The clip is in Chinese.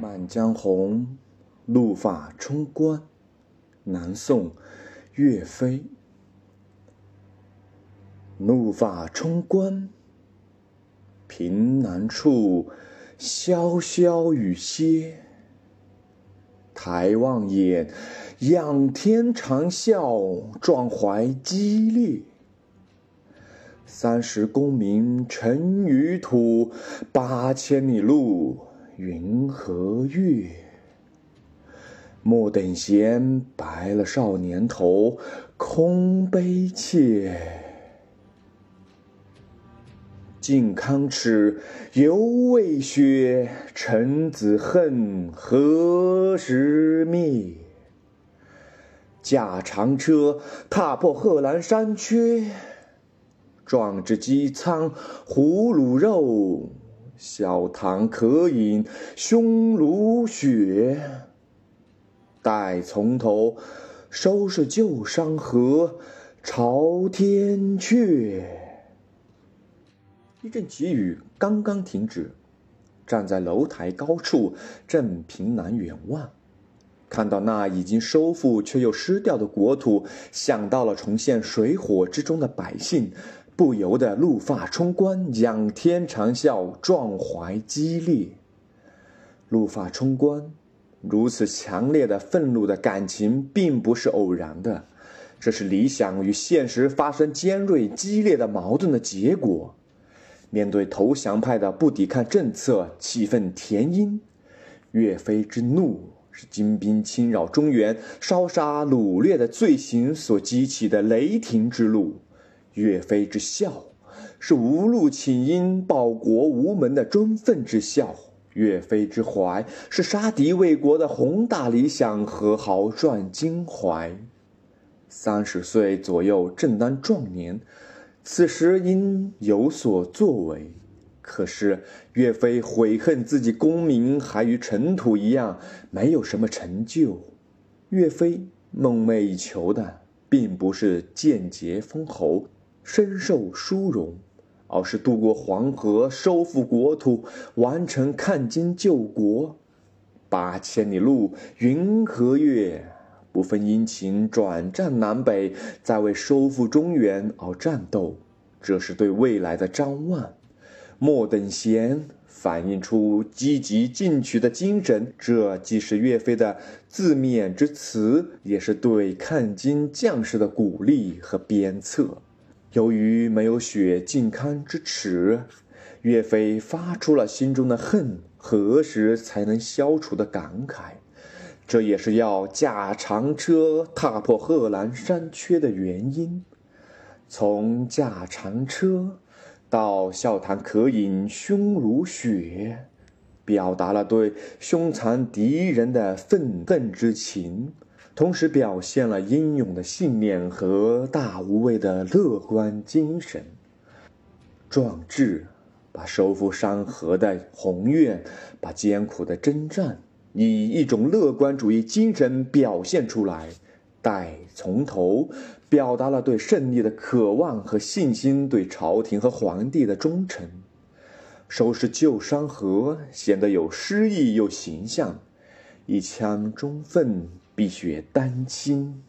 《满江红·怒发冲冠》南宋·岳飞。怒发冲冠，凭栏处，潇潇雨歇。抬望眼，仰天长啸，壮怀激烈。三十功名尘与土，八千里路。云和月，莫等闲，白了少年头，空悲切。靖康耻，犹未雪，臣子恨，何时灭？驾长车，踏破贺兰山缺，壮志饥餐胡虏肉。小唐可饮匈奴血，待从头收拾旧山河，朝天阙。一阵急雨刚刚停止，站在楼台高处，正凭栏远望，看到那已经收复却又失掉的国土，想到了重现水火之中的百姓。不由得怒发冲冠，仰天长啸，壮怀激烈。怒发冲冠，如此强烈的愤怒的感情，并不是偶然的，这是理想与现实发生尖锐激烈的矛盾的结果。面对投降派的不抵抗政策，气愤填膺。岳飞之怒，是金兵侵扰中原、烧杀掳掠的罪行所激起的雷霆之怒。岳飞之孝，是无路请缨、报国无门的忠愤之孝；岳飞之怀，是杀敌为国的宏大理想和豪壮襟怀。三十岁左右正当壮年，此时应有所作为。可是岳飞悔恨自己功名还与尘土一样，没有什么成就。岳飞梦寐以求的，并不是建节封侯。深受殊荣，而是渡过黄河，收复国土，完成抗金救国。八千里路云和月，不分阴晴，转战南北，在为收复中原而战斗。这是对未来的张望。莫等闲，反映出积极进取的精神。这既是岳飞的自勉之词，也是对抗金将士的鼓励和鞭策。由于没有雪靖康之耻，岳飞发出了心中的恨，何时才能消除的感慨，这也是要驾长车踏破贺兰山缺的原因。从驾长车到笑谈渴饮匈奴血，表达了对凶残敌人的愤恨之情。同时表现了英勇的信念和大无畏的乐观精神。壮志，把收复山河的宏愿，把艰苦的征战，以一种乐观主义精神表现出来。待从头，表达了对胜利的渴望和信心，对朝廷和皇帝的忠诚。收拾旧山河，显得有诗意又形象。一腔忠愤。碧血丹心。